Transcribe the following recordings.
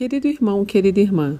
Querido irmão, querida irmã,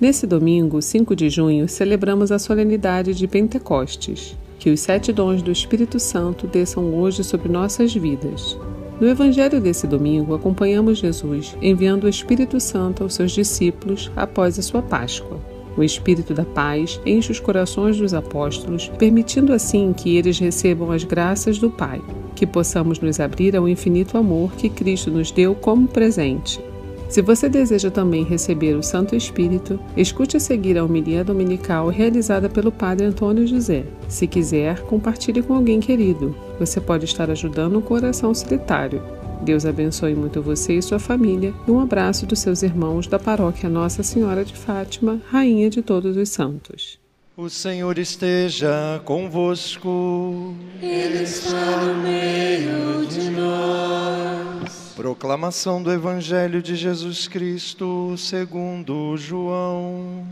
nesse domingo, 5 de junho, celebramos a solenidade de Pentecostes. Que os sete dons do Espírito Santo desçam hoje sobre nossas vidas. No Evangelho desse domingo, acompanhamos Jesus enviando o Espírito Santo aos seus discípulos após a sua Páscoa. O Espírito da Paz enche os corações dos apóstolos, permitindo assim que eles recebam as graças do Pai, que possamos nos abrir ao infinito amor que Cristo nos deu como presente. Se você deseja também receber o Santo Espírito, escute a seguir a homilia dominical realizada pelo Padre Antônio José. Se quiser, compartilhe com alguém querido. Você pode estar ajudando um coração solitário. Deus abençoe muito você e sua família. E um abraço dos seus irmãos da paróquia Nossa Senhora de Fátima, Rainha de Todos os Santos. O Senhor esteja convosco. Ele está no meio de nós. Proclamação do Evangelho de Jesus Cristo segundo João.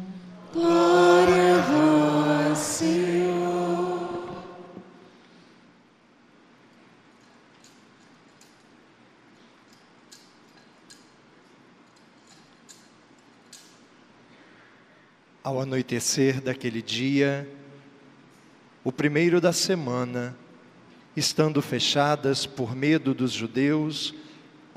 Glória a vós, Senhor. Ao anoitecer daquele dia, o primeiro da semana, estando fechadas por medo dos judeus,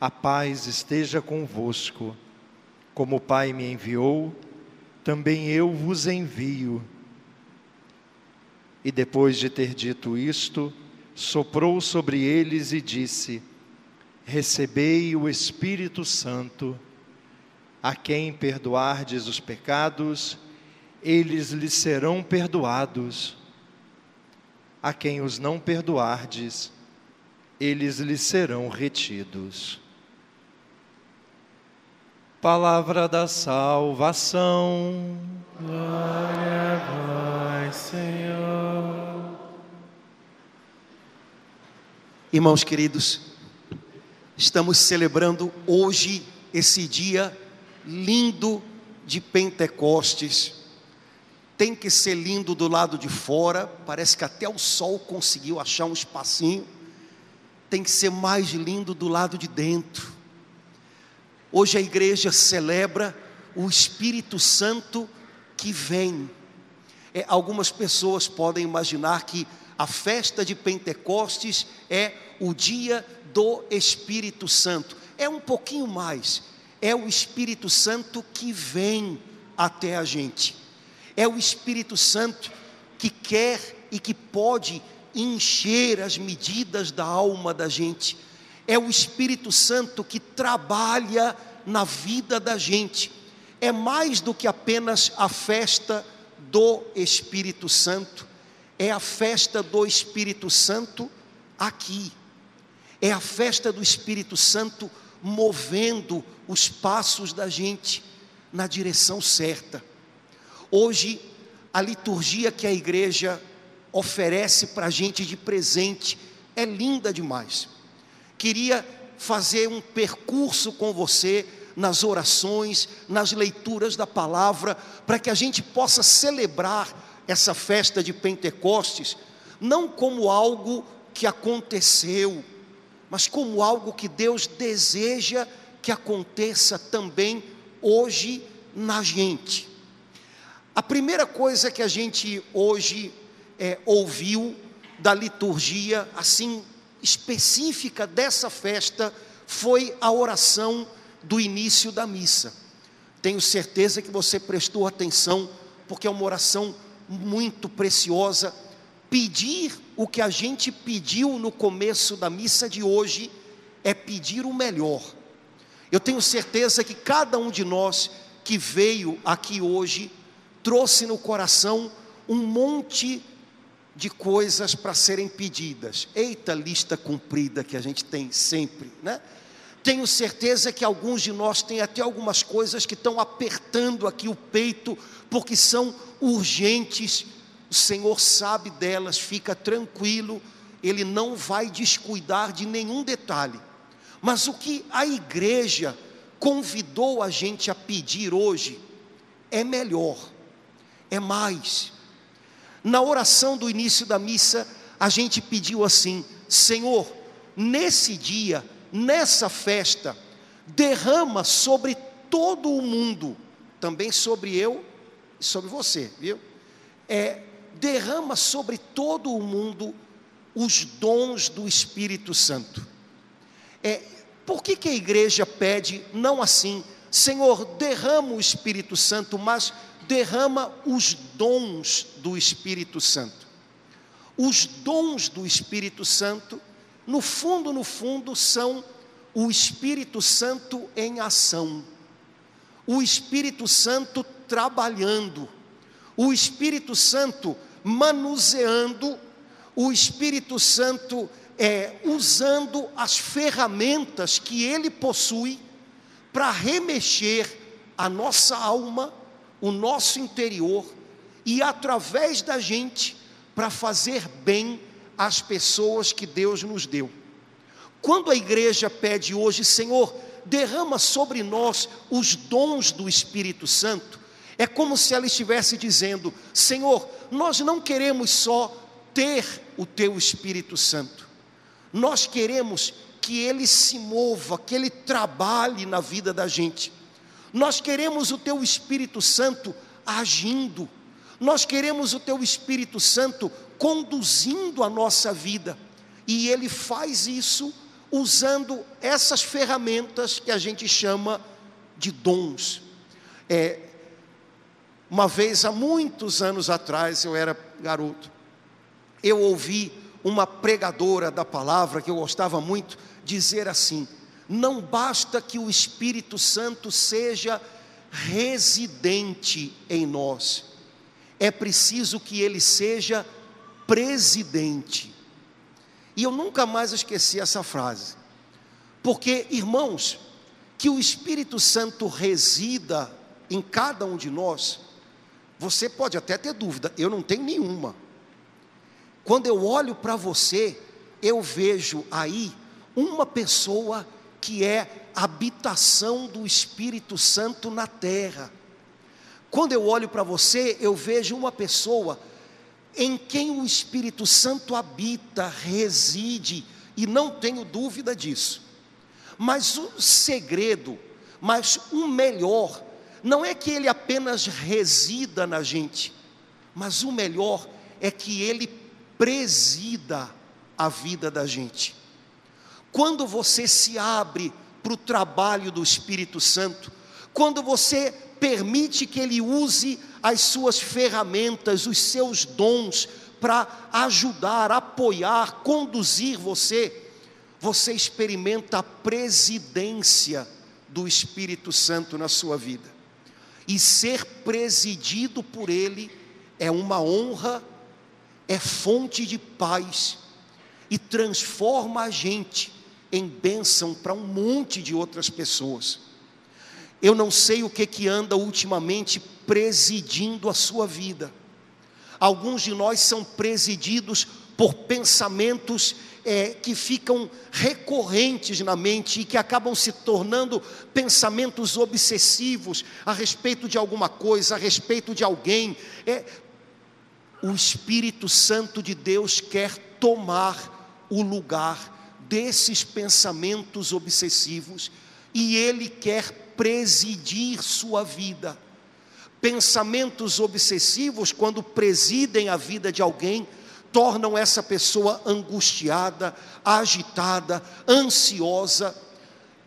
A paz esteja convosco. Como o Pai me enviou, também eu vos envio. E depois de ter dito isto, soprou sobre eles e disse: Recebei o Espírito Santo. A quem perdoardes os pecados, eles lhes serão perdoados. A quem os não perdoardes, eles lhes serão retidos. Palavra da salvação. Glória a vós, Senhor. Irmãos queridos, estamos celebrando hoje esse dia lindo de Pentecostes. Tem que ser lindo do lado de fora, parece que até o sol conseguiu achar um espacinho. Tem que ser mais lindo do lado de dentro. Hoje a igreja celebra o Espírito Santo que vem. É, algumas pessoas podem imaginar que a festa de Pentecostes é o dia do Espírito Santo. É um pouquinho mais. É o Espírito Santo que vem até a gente. É o Espírito Santo que quer e que pode encher as medidas da alma da gente. É o Espírito Santo que trabalha na vida da gente. É mais do que apenas a festa do Espírito Santo, é a festa do Espírito Santo aqui. É a festa do Espírito Santo movendo os passos da gente na direção certa. Hoje, a liturgia que a igreja oferece para a gente de presente é linda demais. Queria fazer um percurso com você nas orações, nas leituras da palavra, para que a gente possa celebrar essa festa de Pentecostes, não como algo que aconteceu, mas como algo que Deus deseja que aconteça também hoje na gente. A primeira coisa que a gente hoje é, ouviu da liturgia, assim, específica dessa festa, foi a oração do início da missa. Tenho certeza que você prestou atenção, porque é uma oração muito preciosa. Pedir o que a gente pediu no começo da missa de hoje é pedir o melhor. Eu tenho certeza que cada um de nós que veio aqui hoje trouxe no coração um monte de coisas para serem pedidas. Eita lista cumprida que a gente tem sempre, né? Tenho certeza que alguns de nós têm até algumas coisas que estão apertando aqui o peito, porque são urgentes. O Senhor sabe delas, fica tranquilo, Ele não vai descuidar de nenhum detalhe. Mas o que a igreja convidou a gente a pedir hoje é melhor, é mais. Na oração do início da missa, a gente pediu assim: Senhor, nesse dia, nessa festa, derrama sobre todo o mundo, também sobre eu e sobre você, viu? É, derrama sobre todo o mundo os dons do Espírito Santo. É, por que, que a igreja pede não assim, Senhor, derrama o Espírito Santo, mas derrama os dons do Espírito Santo? Os dons do Espírito Santo, no fundo, no fundo, são o Espírito Santo em ação, o Espírito Santo trabalhando, o Espírito Santo manuseando, o Espírito Santo é, usando as ferramentas que ele possui para remexer a nossa alma, o nosso interior e através da gente para fazer bem às pessoas que Deus nos deu. Quando a igreja pede hoje, Senhor, derrama sobre nós os dons do Espírito Santo, é como se ela estivesse dizendo: Senhor, nós não queremos só ter o teu Espírito Santo, nós queremos que Ele se mova, que Ele trabalhe na vida da gente. Nós queremos o Teu Espírito Santo agindo. Nós queremos o Teu Espírito Santo conduzindo a nossa vida. E Ele faz isso usando essas ferramentas que a gente chama de dons. É, uma vez, há muitos anos atrás, eu era garoto, eu ouvi uma pregadora da palavra que eu gostava muito dizer assim: não basta que o Espírito Santo seja residente em nós, é preciso que ele seja presidente. E eu nunca mais esqueci essa frase, porque, irmãos, que o Espírito Santo resida em cada um de nós, você pode até ter dúvida, eu não tenho nenhuma. Quando eu olho para você, eu vejo aí uma pessoa que é habitação do Espírito Santo na terra. Quando eu olho para você, eu vejo uma pessoa em quem o Espírito Santo habita, reside, e não tenho dúvida disso. Mas o segredo, mas o melhor, não é que ele apenas resida na gente, mas o melhor é que ele presida a vida da gente. Quando você se abre para o trabalho do Espírito Santo, quando você permite que Ele use as suas ferramentas, os seus dons, para ajudar, apoiar, conduzir você, você experimenta a presidência do Espírito Santo na sua vida. E ser presidido por Ele é uma honra é fonte de paz e transforma a gente em bênção para um monte de outras pessoas. Eu não sei o que que anda ultimamente presidindo a sua vida. Alguns de nós são presididos por pensamentos é, que ficam recorrentes na mente e que acabam se tornando pensamentos obsessivos a respeito de alguma coisa, a respeito de alguém. É, o Espírito Santo de Deus quer tomar o lugar desses pensamentos obsessivos e ele quer presidir sua vida. Pensamentos obsessivos, quando presidem a vida de alguém, tornam essa pessoa angustiada, agitada, ansiosa,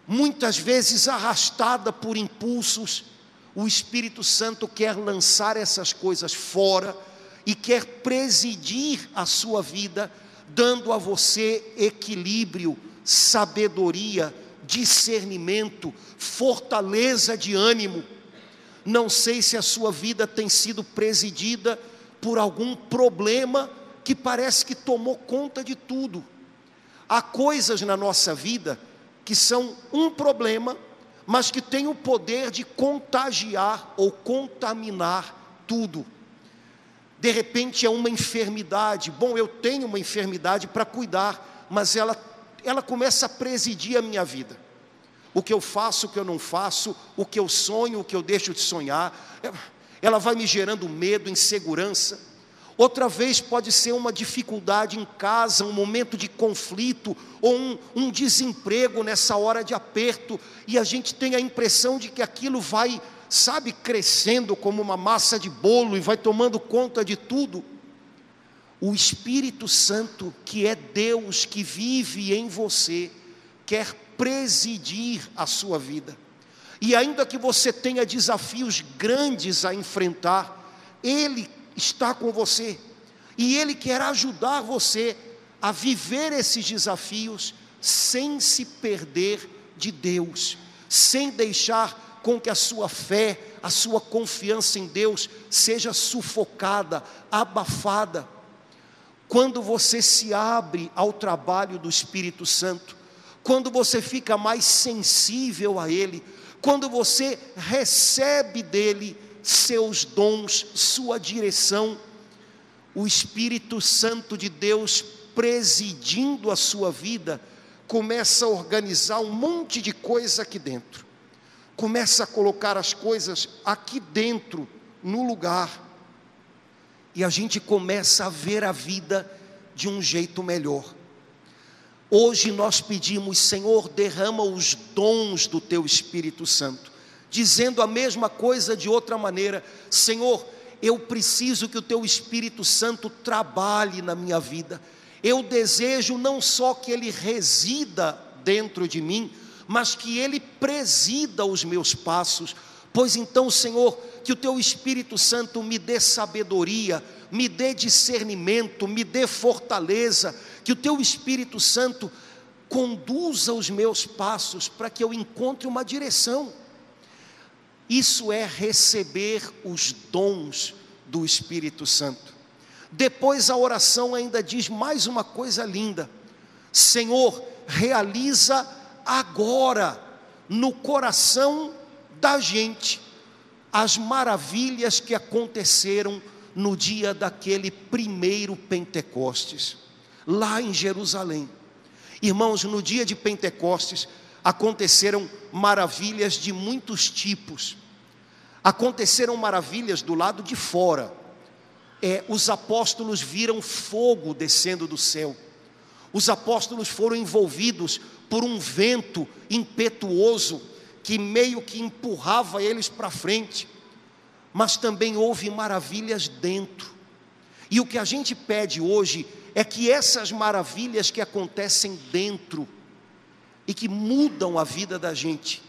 muitas vezes arrastada por impulsos. O Espírito Santo quer lançar essas coisas fora e quer presidir a sua vida, dando a você equilíbrio, sabedoria, discernimento, fortaleza de ânimo. Não sei se a sua vida tem sido presidida por algum problema que parece que tomou conta de tudo. Há coisas na nossa vida que são um problema, mas que têm o poder de contagiar ou contaminar tudo. De repente é uma enfermidade. Bom, eu tenho uma enfermidade para cuidar, mas ela, ela começa a presidir a minha vida. O que eu faço, o que eu não faço, o que eu sonho, o que eu deixo de sonhar, ela vai me gerando medo, insegurança. Outra vez pode ser uma dificuldade em casa, um momento de conflito, ou um, um, desemprego nessa hora de aperto, e a gente tem a impressão de que aquilo vai, sabe, crescendo como uma massa de bolo e vai tomando conta de tudo. O Espírito Santo, que é Deus que vive em você, quer presidir a sua vida. E ainda que você tenha desafios grandes a enfrentar, Ele está com você e Ele quer ajudar você a viver esses desafios sem se perder de Deus, sem deixar com que a sua fé, a sua confiança em Deus seja sufocada, abafada. Quando você se abre ao trabalho do Espírito Santo, quando você fica mais sensível a Ele, quando você recebe dele seus dons, sua direção, o Espírito Santo de Deus presidindo a sua vida, começa a organizar um monte de coisa aqui dentro, começa a colocar as coisas aqui dentro, no lugar, e a gente começa a ver a vida de um jeito melhor. Hoje nós pedimos, Senhor, derrama os dons do Teu Espírito Santo dizendo a mesma coisa de outra maneira: Senhor, eu preciso que o Teu Espírito Santo trabalhe na minha vida. Eu desejo não só que Ele resida dentro de mim, mas que Ele presida os meus passos. Pois então, Senhor, que o Teu Espírito Santo me dê sabedoria, me dê discernimento, me dê fortaleza, que o Teu Espírito Santo conduza os meus passos para que eu encontre uma direção. Isso é receber os dons do Espírito Santo. Depois a oração ainda diz mais uma coisa linda: Senhor, realiza agora no coração da gente as maravilhas que aconteceram no dia daquele primeiro Pentecostes, lá em Jerusalém. Irmãos, no dia de Pentecostes aconteceram maravilhas de muitos tipos. Aconteceram maravilhas do lado de fora. É, os apóstolos viram fogo descendo do céu. Os apóstolos foram envolvidos por um vento impetuoso que meio que empurrava eles para frente. Mas também houve maravilhas dentro. E o que a gente pede hoje é que essas maravilhas que acontecem dentro e que mudam a vida da gente,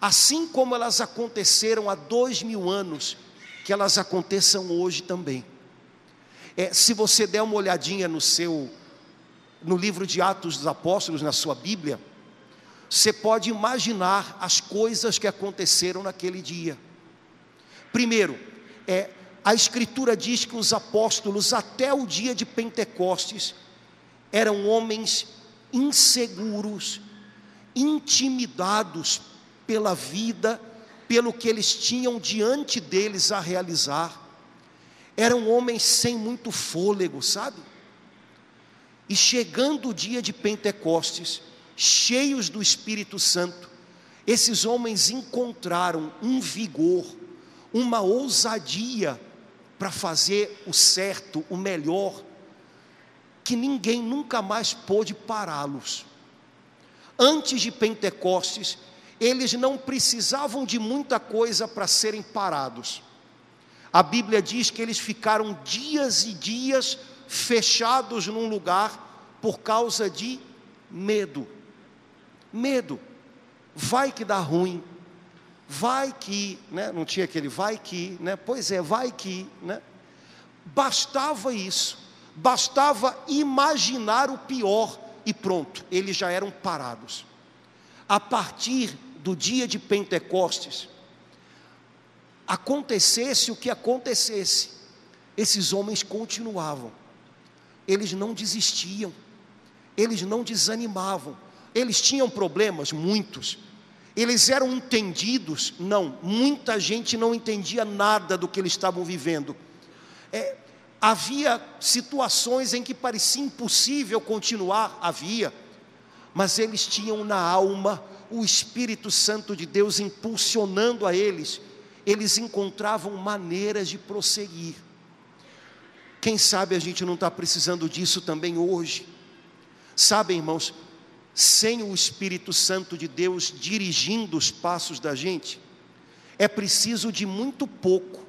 assim como elas aconteceram há dois mil anos, que elas aconteçam hoje também. É, se você der uma olhadinha no seu, no livro de Atos dos Apóstolos, na sua Bíblia, você pode imaginar as coisas que aconteceram naquele dia. Primeiro, é, a Escritura diz que os apóstolos, até o dia de Pentecostes, eram homens inseguros, intimidados pela vida, pelo que eles tinham diante deles a realizar. Eram homens sem muito fôlego, sabe? E chegando o dia de Pentecostes, cheios do Espírito Santo, esses homens encontraram um vigor, uma ousadia para fazer o certo, o melhor, que ninguém nunca mais pôde pará-los. Antes de Pentecostes, eles não precisavam de muita coisa para serem parados. A Bíblia diz que eles ficaram dias e dias fechados num lugar por causa de medo. Medo. Vai que dá ruim. Vai que, né? Não tinha aquele vai que, né? Pois é, vai que, né? Bastava isso. Bastava imaginar o pior e pronto, eles já eram parados. A partir do dia de Pentecostes, acontecesse o que acontecesse, esses homens continuavam, eles não desistiam, eles não desanimavam, Eles tinham problemas, muitos. Eles eram entendidos? Não, muita gente não entendia nada do que eles estavam vivendo. É, havia situações em que parecia impossível continuar, havia, mas eles tinham na alma o Espírito Santo de Deus impulsionando a eles, eles encontravam maneiras de prosseguir. Quem sabe a gente não está precisando disso também hoje. Sabe, irmãos, sem o Espírito Santo de Deus dirigindo os passos da gente, é preciso de muito pouco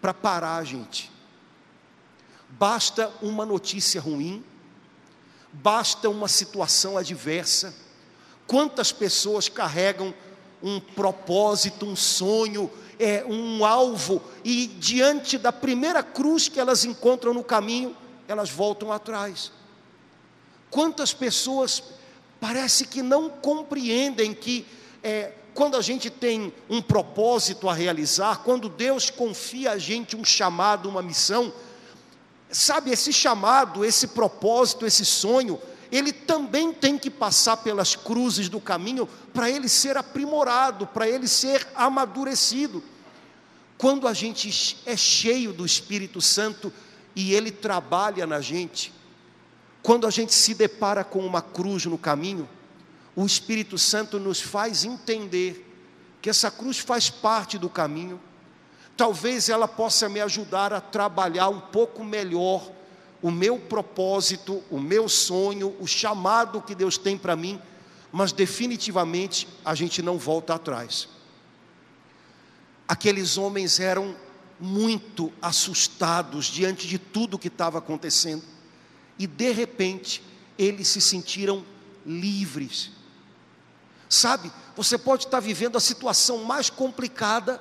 para parar a gente. Basta uma notícia ruim, basta uma situação adversa. Quantas pessoas carregam um propósito, um sonho, é, um alvo, e diante da primeira cruz que elas encontram no caminho, elas voltam atrás. Quantas pessoas parece que não compreendem que é, quando a gente tem um propósito a realizar, quando Deus confia a gente um chamado, uma missão, sabe, esse chamado, esse propósito, esse sonho, ele também tem que passar pelas cruzes do caminho para ele ser aprimorado, para ele ser amadurecido. Quando a gente é cheio do Espírito Santo e ele trabalha na gente, quando a gente se depara com uma cruz no caminho, o Espírito Santo nos faz entender que essa cruz faz parte do caminho. Talvez ela possa me ajudar a trabalhar um pouco melhor o meu propósito, o meu sonho, o chamado que Deus tem para mim, mas definitivamente a gente não volta atrás. Aqueles homens eram muito assustados diante de tudo que estava acontecendo e de repente eles se sentiram livres. Sabe, você pode estar vivendo a situação mais complicada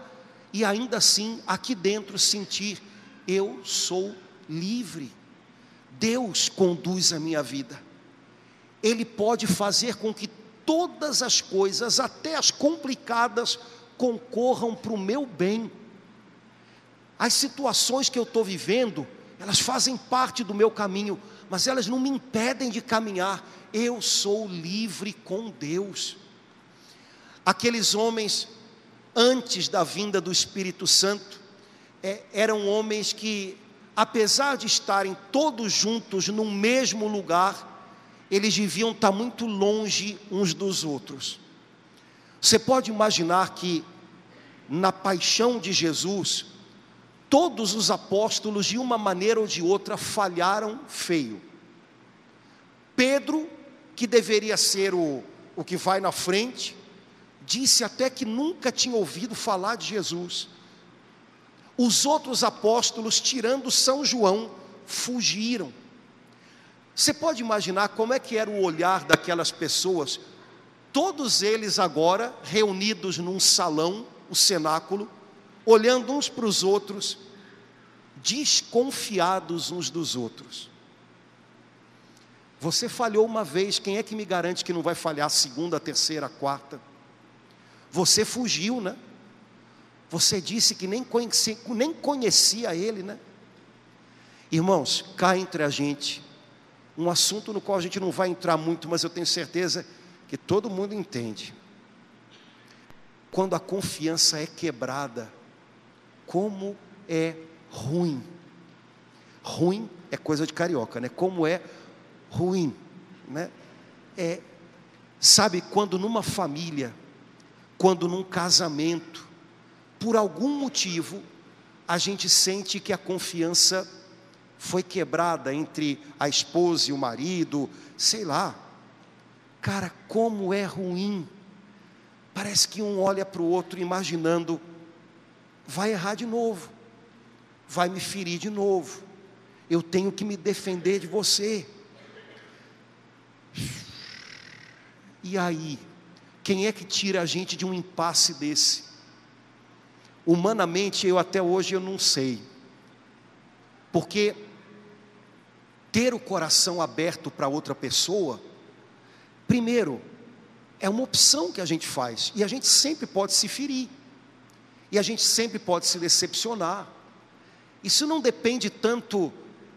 e ainda assim aqui dentro sentir: eu sou livre. Deus conduz a minha vida. Ele pode fazer com que todas as coisas, até as complicadas, concorram para o meu bem. As situações que eu estou vivendo, elas fazem parte do meu caminho, mas elas não me impedem de caminhar. Eu sou livre com Deus. Aqueles homens, antes da vinda do Espírito Santo, é, eram homens que, apesar de estarem todos juntos no mesmo lugar, eles deviam estar muito longe uns dos outros. Você pode imaginar que, na paixão de Jesus, todos os apóstolos, de uma maneira ou de outra, falharam feio. Pedro, que deveria ser o, o que vai na frente, disse até que nunca tinha ouvido falar de Jesus. Os outros apóstolos, tirando São João, fugiram. Você pode imaginar como é que era o olhar daquelas pessoas, todos eles agora reunidos num salão, o cenáculo, olhando uns para os outros, desconfiados uns dos outros. Você falhou uma vez, quem é que me garante que não vai falhar a segunda, a terceira, a quarta? Você fugiu, né? Você disse que nem conhecia, nem conhecia ele, né? Irmãos, cá entre a gente, um assunto no qual a gente não vai entrar muito, mas eu tenho certeza que todo mundo entende. Quando a confiança é quebrada, como é ruim. Ruim é coisa de carioca, né? Como é ruim, né? É, sabe quando numa família, quando num casamento, por algum motivo, a gente sente que a confiança foi quebrada entre a esposa e o marido, sei lá. Cara, como é ruim. Parece que um olha para o outro imaginando, vai errar de novo vai me ferir de novo. Eu tenho que me defender de você. E aí, quem é que tira a gente de um impasse desse? Humanamente, eu até hoje eu não sei. Porque ter o coração aberto para outra pessoa, primeiro, é uma opção que a gente faz, e a gente sempre pode se ferir, e a gente sempre pode se decepcionar. Isso não depende tanto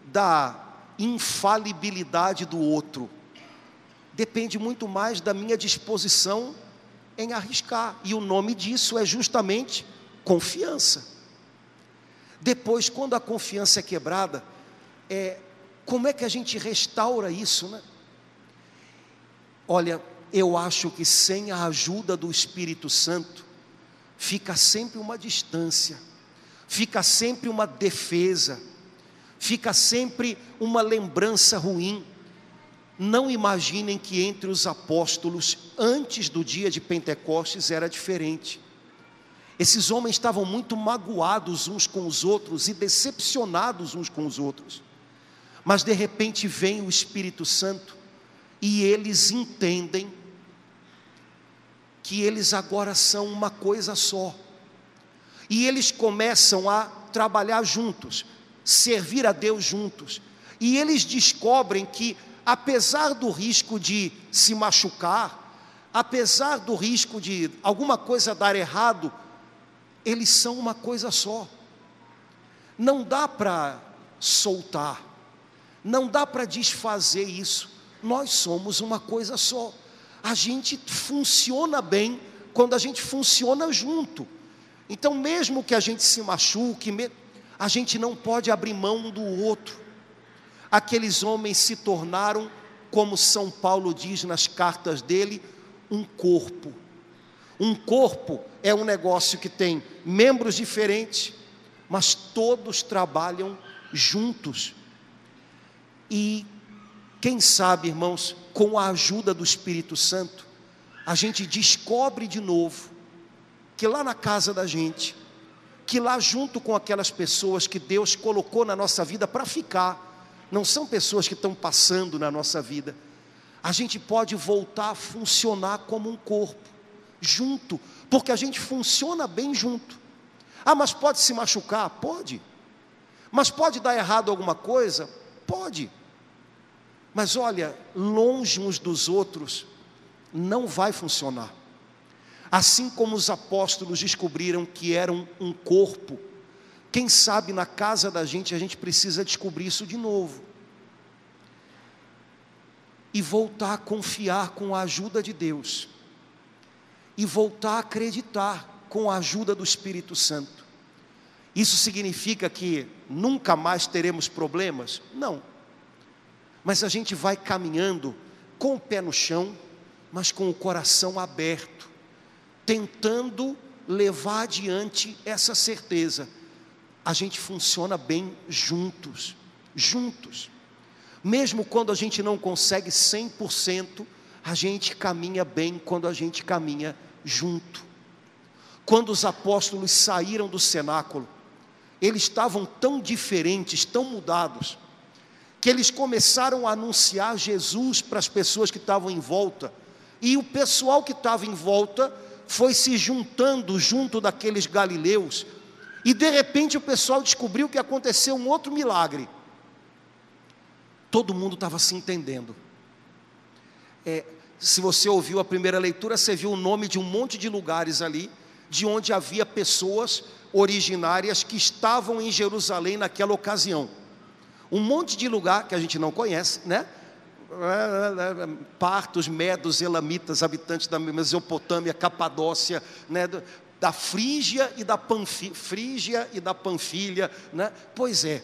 da infalibilidade do outro, depende muito mais da minha disposição em arriscar, e o nome disso é justamente confiança. Depois, quando a confiança é quebrada, é, como é que a gente restaura isso, né? Olha, eu acho que sem a ajuda do Espírito Santo, fica sempre uma distância, fica sempre uma defesa, fica sempre uma lembrança ruim. Não imaginem que entre os apóstolos, antes do dia de Pentecostes, era diferente. Esses homens estavam muito magoados uns com os outros e decepcionados uns com os outros. Mas de repente vem o Espírito Santo e eles entendem que eles agora são uma coisa só. E eles começam a trabalhar juntos, servir a Deus juntos. E eles descobrem que, apesar do risco de se machucar, apesar do risco de alguma coisa dar errado, eles são uma coisa só. Não dá para soltar, não dá para desfazer isso. Nós somos uma coisa só. A gente funciona bem quando a gente funciona junto. Então, mesmo que a gente se machuque, a gente não pode abrir mão do outro. Aqueles homens se tornaram, como São Paulo diz nas cartas dele, um corpo. Um corpo é um negócio que tem membros diferentes, mas todos trabalham juntos. E quem sabe, irmãos, com a ajuda do Espírito Santo, a gente descobre de novo que lá na casa da gente, que lá junto com aquelas pessoas que Deus colocou na nossa vida para ficar, não são pessoas que estão passando na nossa vida, a gente pode voltar a funcionar como um corpo, junto, porque a gente funciona bem junto. Ah, mas pode se machucar? Pode. Mas pode dar errado alguma coisa? Pode. Mas olha, longe uns dos outros, não vai funcionar. Assim como os apóstolos descobriram que eram um corpo, quem sabe na casa da gente a gente precisa descobrir isso de novo. E voltar a confiar com a ajuda de Deus. E voltar a acreditar com a ajuda do Espírito Santo. Isso significa que nunca mais teremos problemas? Não mas a gente vai caminhando com o pé no chão, mas com o coração aberto, tentando levar adiante essa certeza. A gente funciona bem juntos, juntos. Mesmo quando a gente não consegue 100%, a gente caminha bem quando a gente caminha junto. Quando os apóstolos saíram do cenáculo, eles estavam tão diferentes, tão mudados, que eles começaram a anunciar Jesus para as pessoas que estavam em volta, e o pessoal que estava em volta foi se juntando junto daqueles galileus, e de repente o pessoal descobriu que aconteceu um outro milagre. Todo mundo estava se entendendo. É, se você ouviu a primeira leitura, você viu o nome de um monte de lugares ali, de onde havia pessoas originárias que estavam em Jerusalém naquela ocasião um monte de lugar que a gente não conhece, né? Partos, medos, elamitas, habitantes da Mesopotâmia, Capadócia, né? da Frígia e da Panfilha, Frígia e da Panfilha, né? Pois é,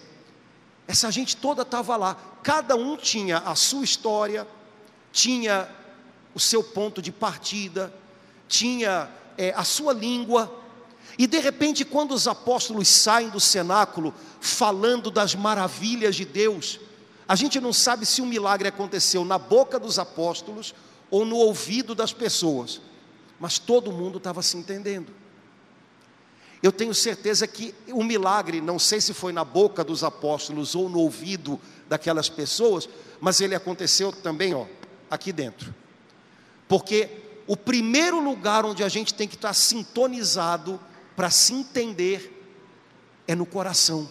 essa gente toda estava lá, cada um tinha a sua história, tinha o seu ponto de partida, tinha é, a sua língua, e de repente, quando os apóstolos saem do cenáculo, falando das maravilhas de Deus, a gente não sabe se o milagre aconteceu na boca dos apóstolos ou no ouvido das pessoas, mas todo mundo estava se entendendo. Eu tenho certeza que o milagre, não sei se foi na boca dos apóstolos ou no ouvido daquelas pessoas, mas ele aconteceu também, ó, aqui dentro. Porque o primeiro lugar onde a gente tem que estar sintonizado para se entender é no coração.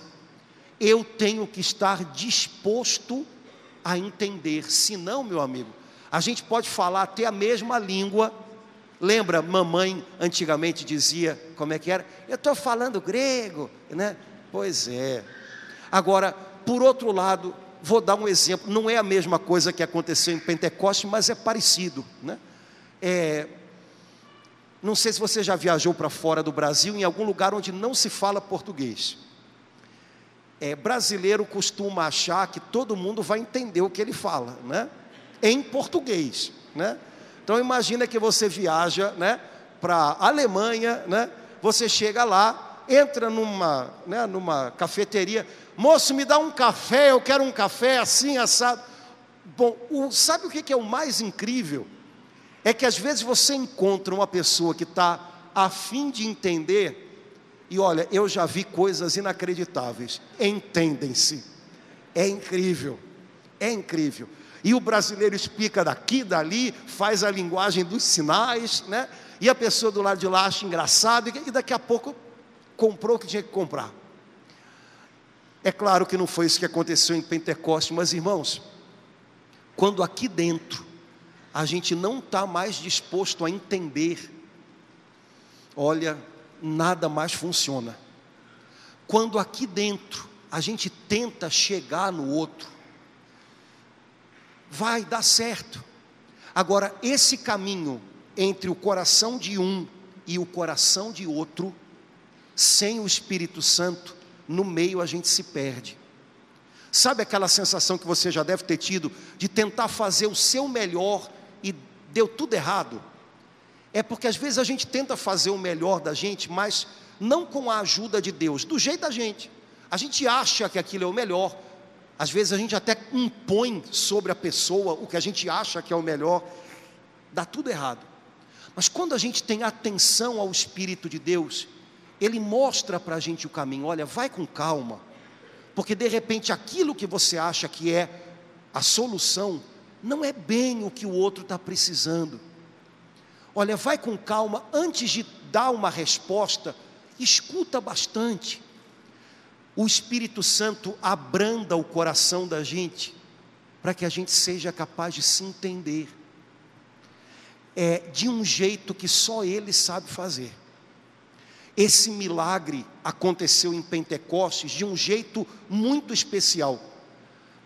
Eu tenho que estar disposto a entender, senão, meu amigo, a gente pode falar até a mesma língua. Lembra, mamãe antigamente dizia, como é que era? Eu estou falando grego, né? Pois é. Agora, por outro lado, vou dar um exemplo, não é a mesma coisa que aconteceu em Pentecostes, mas é parecido, né? É, não sei se você já viajou para fora do Brasil, em algum lugar onde não se fala português. É, brasileiro costuma achar que todo mundo vai entender o que ele fala, né? Em português, né? Então imagina que você viaja, né? Para a Alemanha, né? Você chega lá, entra numa, né, numa cafeteria, moço, me dá um café, eu quero um café assim, assado. Bom, o, sabe o que é o mais incrível? É que às vezes você encontra uma pessoa que está a fim de entender, e olha, eu já vi coisas inacreditáveis, entendem-se, é incrível, é incrível. E o brasileiro explica daqui, dali, faz a linguagem dos sinais, né? E a pessoa do lado de lá acha engraçado, e daqui a pouco comprou o que tinha que comprar. É claro que não foi isso que aconteceu em Pentecostes, mas irmãos, quando aqui dentro a gente não está mais disposto a entender, olha, nada mais funciona. Quando aqui dentro a gente tenta chegar no outro, vai dar certo. Agora, esse caminho entre o coração de um e o coração de outro, sem o Espírito Santo, no meio a gente se perde. Sabe aquela sensação que você já deve ter tido de tentar fazer o seu melhor e deu tudo errado? É porque às vezes a gente tenta fazer o melhor da gente, mas não com a ajuda de Deus, do jeito da gente. A gente acha que aquilo é o melhor. Às vezes a gente até impõe sobre a pessoa o que a gente acha que é o melhor. Dá tudo errado. Mas quando a gente tem atenção ao Espírito de Deus, ele mostra para a gente o caminho. Olha, vai com calma, porque de repente aquilo que você acha que é a solução, não é bem o que o outro está precisando. Olha, vai com calma, antes de dar uma resposta, escuta bastante. O Espírito Santo abranda o coração da gente, para que a gente seja capaz de se entender, é, de um jeito que só Ele sabe fazer. Esse milagre aconteceu em Pentecostes de um jeito muito especial.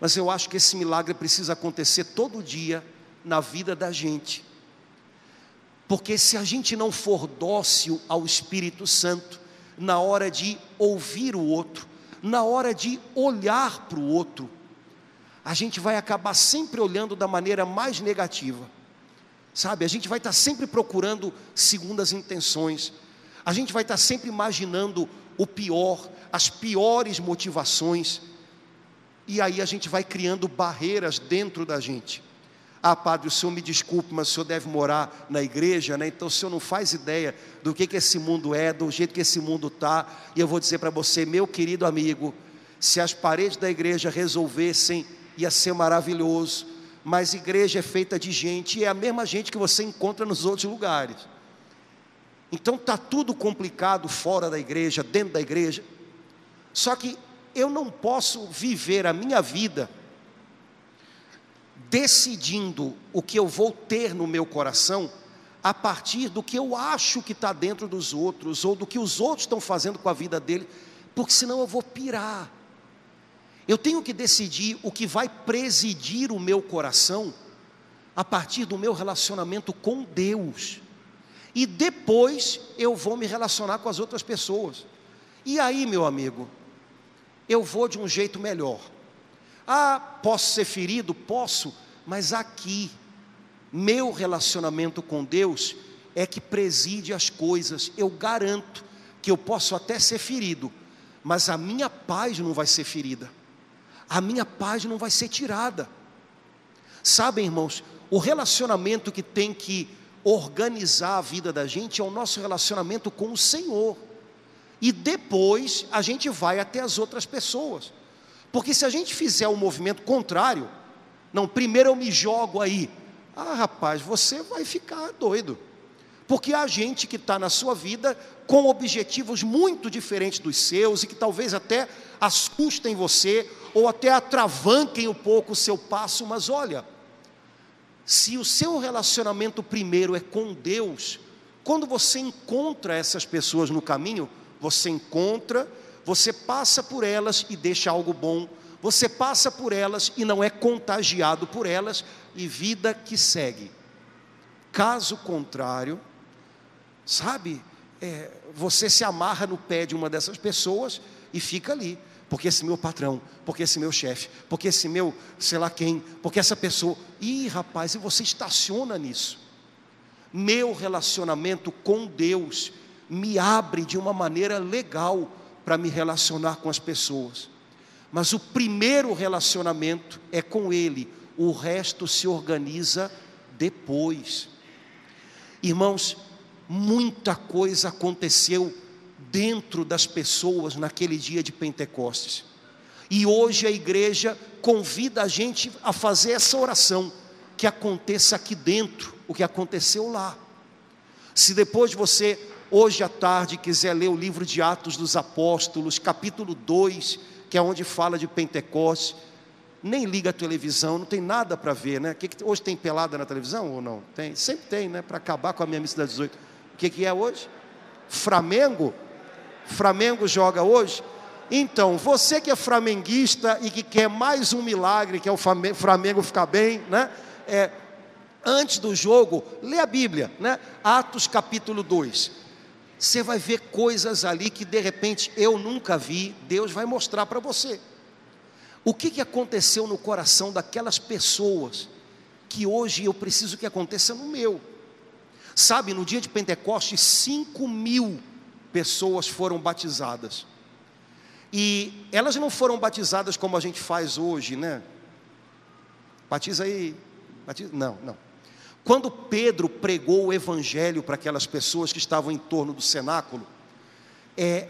Mas eu acho que esse milagre precisa acontecer todo dia na vida da gente. Porque se a gente não for dócil ao Espírito Santo, na hora de ouvir o outro, na hora de olhar para o outro, a gente vai acabar sempre olhando da maneira mais negativa. Sabe, a gente vai estar sempre procurando segundas intenções, a gente vai estar sempre imaginando o pior, as piores motivações, e aí a gente vai criando barreiras dentro da gente. Ah, padre, o senhor me desculpe, mas o senhor deve morar na igreja, né? Então o senhor não faz ideia do que, que esse mundo é, do jeito que esse mundo está. E eu vou dizer para você, meu querido amigo, se as paredes da igreja resolvessem, ia ser maravilhoso. Mas igreja é feita de gente, e é a mesma gente que você encontra nos outros lugares. Então está tudo complicado fora da igreja, dentro da igreja. Só que eu não posso viver a minha vida decidindo o que eu vou ter no meu coração a partir do que eu acho que está dentro dos outros ou do que os outros estão fazendo com a vida dele, porque senão eu vou pirar. Eu tenho que decidir o que vai presidir o meu coração a partir do meu relacionamento com Deus e depois eu vou me relacionar com as outras pessoas. E aí, meu amigo, eu vou de um jeito melhor. Ah, posso ser ferido? Posso, mas aqui, meu relacionamento com Deus é que preside as coisas. Eu garanto que eu posso até ser ferido, mas a minha paz não vai ser ferida, a minha paz não vai ser tirada. Sabem, irmãos, o relacionamento que tem que organizar a vida da gente é o nosso relacionamento com o Senhor. E depois a gente vai até as outras pessoas. Porque se a gente fizer o um movimento contrário, não, primeiro eu me jogo aí. Ah, rapaz, você vai ficar doido. Porque há gente que está na sua vida com objetivos muito diferentes dos seus e que talvez até assustem você ou até atravanquem um pouco o seu passo, mas olha, se o seu relacionamento primeiro é com Deus, quando você encontra essas pessoas no caminho, você encontra, você passa por elas e deixa algo bom, Você passa por elas e não é contagiado por elas, e vida que segue. Caso contrário, sabe, é, você se amarra no pé de uma dessas pessoas e fica ali. Porque esse meu patrão, porque esse meu chefe, porque esse meu sei lá quem, porque essa pessoa. Ih, rapaz, e você estaciona nisso. Meu relacionamento com Deus me abre de uma maneira legal para me relacionar com as pessoas. Mas o primeiro relacionamento é com Ele, o resto se organiza depois. Irmãos, muita coisa aconteceu dentro das pessoas naquele dia de Pentecostes. E hoje a igreja convida a gente a fazer essa oração, que aconteça aqui dentro o que aconteceu lá. Se depois você, hoje à tarde, quiser ler o livro de Atos dos Apóstolos, capítulo 2, que é onde fala de Pentecostes, nem liga a televisão, não tem nada para ver, né? Hoje tem pelada na televisão ou não? Tem, sempre tem, né? Para acabar com a minha missa das 18. O que, que é hoje? Flamengo? Flamengo joga hoje? Então, você que é flamenguista e que quer mais um milagre, que é o Flamengo ficar bem, né? É, antes do jogo, lê a Bíblia, né? Atos capítulo 2. Você vai ver coisas ali que de repente eu nunca vi, Deus vai mostrar para você. O que, que aconteceu no coração daquelas pessoas que hoje eu preciso que aconteça no meu? Sabe, no dia de Pentecostes, 5 mil pessoas foram batizadas. E elas não foram batizadas como a gente faz hoje, né? Batiza aí. Batiza, não, não. Quando Pedro pregou o evangelho para aquelas pessoas que estavam em torno do cenáculo, é,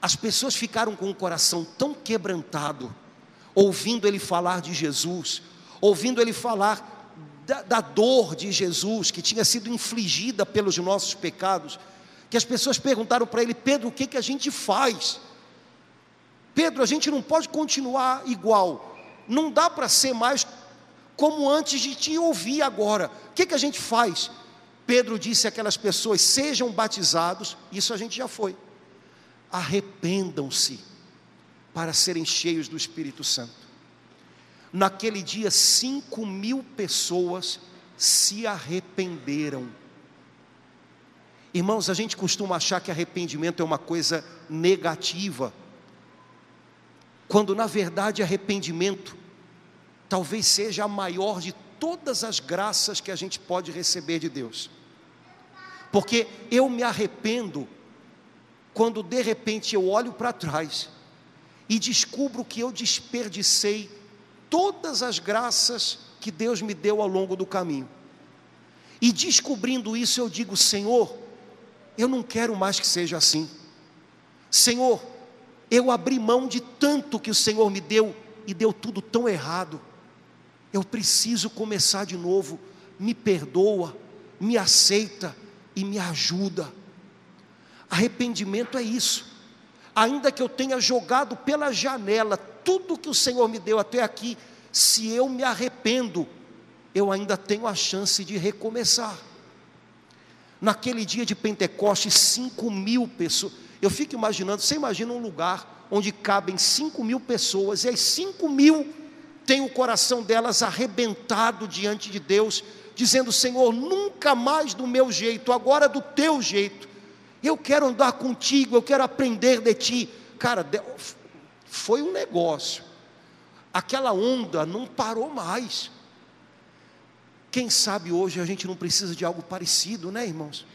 as pessoas ficaram com o coração tão quebrantado ouvindo ele falar de Jesus, ouvindo ele falar da, da dor de Jesus que tinha sido infligida pelos nossos pecados, que as pessoas perguntaram para ele: Pedro, o que, que a gente faz? Pedro, a gente não pode continuar igual, não dá para ser mais como antes de te ouvir agora. O que, que a gente faz? Pedro disse àquelas pessoas: sejam batizados, isso a gente já foi. Arrependam-se para serem cheios do Espírito Santo. Naquele dia, cinco mil pessoas se arrependeram. Irmãos, a gente costuma achar que arrependimento é uma coisa negativa, quando na verdade arrependimento talvez seja a maior de todas as graças que a gente pode receber de Deus. Porque eu me arrependo quando de repente eu olho para trás e descubro que eu desperdicei todas as graças que Deus me deu ao longo do caminho. E descobrindo isso, eu digo: Senhor, eu não quero mais que seja assim. Senhor, eu abri mão de tanto que o Senhor me deu e deu tudo tão errado. Eu preciso começar de novo. Me perdoa, me aceita e me ajuda. Arrependimento é isso ainda que eu tenha jogado pela janela tudo que o Senhor me deu até aqui, se eu me arrependo, eu ainda tenho a chance de recomeçar. Naquele dia de Pentecostes, 5 mil pessoas. Eu fico imaginando, você imagina um lugar onde cabem 5 mil pessoas, e as 5 mil têm o coração delas arrebentado diante de Deus, dizendo: Senhor, nunca mais do meu jeito, agora do teu jeito. Eu quero andar contigo, eu quero aprender de ti. Cara, foi um negócio. Aquela onda não parou mais. Quem sabe hoje a gente não precisa de algo parecido, né, irmãos?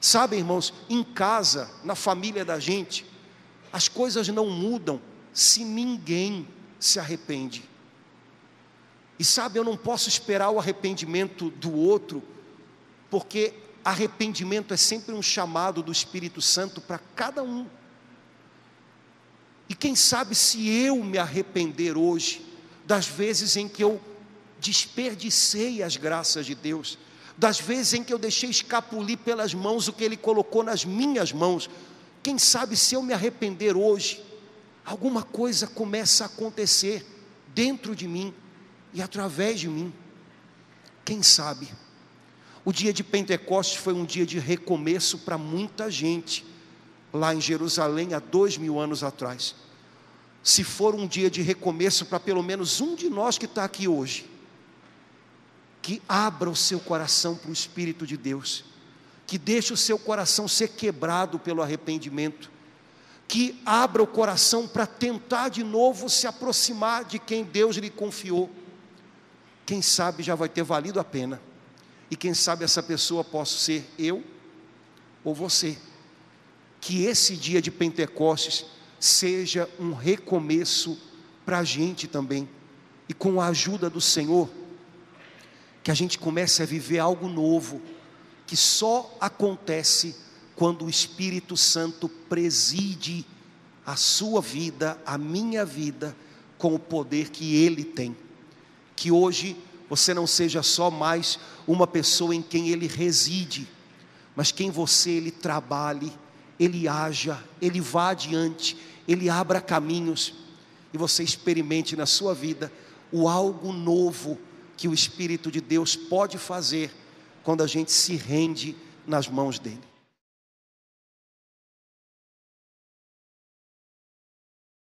Sabe, irmãos, em casa, na família da gente, as coisas não mudam se ninguém se arrepende. E sabe, eu não posso esperar o arrependimento do outro, porque arrependimento é sempre um chamado do Espírito Santo para cada um. E quem sabe se eu me arrepender hoje das vezes em que eu desperdicei as graças de Deus, das vezes em que eu deixei escapulir pelas mãos o que Ele colocou nas minhas mãos, quem sabe se eu me arrepender hoje, alguma coisa começa a acontecer dentro de mim e através de mim. Quem sabe? O dia de Pentecostes foi um dia de recomeço para muita gente, lá em Jerusalém, há dois mil anos atrás. se for um dia de recomeço para pelo menos um de nós que está aqui hoje, que abra o seu coração para o Espírito de Deus, que deixe o seu coração ser quebrado pelo arrependimento, que abra o coração para tentar de novo se aproximar de quem Deus lhe confiou. Quem sabe já vai ter valido a pena, e quem sabe essa pessoa posso ser eu ou você. Que esse dia de Pentecostes seja um recomeço para a gente também, e com a ajuda do Senhor, que a gente comece a viver algo novo, que só acontece quando o Espírito Santo preside a sua vida, a minha vida, com o poder que Ele tem. Que hoje você não seja só mais uma pessoa em quem Ele reside, mas quem você Ele trabalhe, Ele haja, Ele vá adiante, Ele abra caminhos e você experimente na sua vida o algo novo que o Espírito de Deus pode fazer quando a gente se rende nas mãos dEle.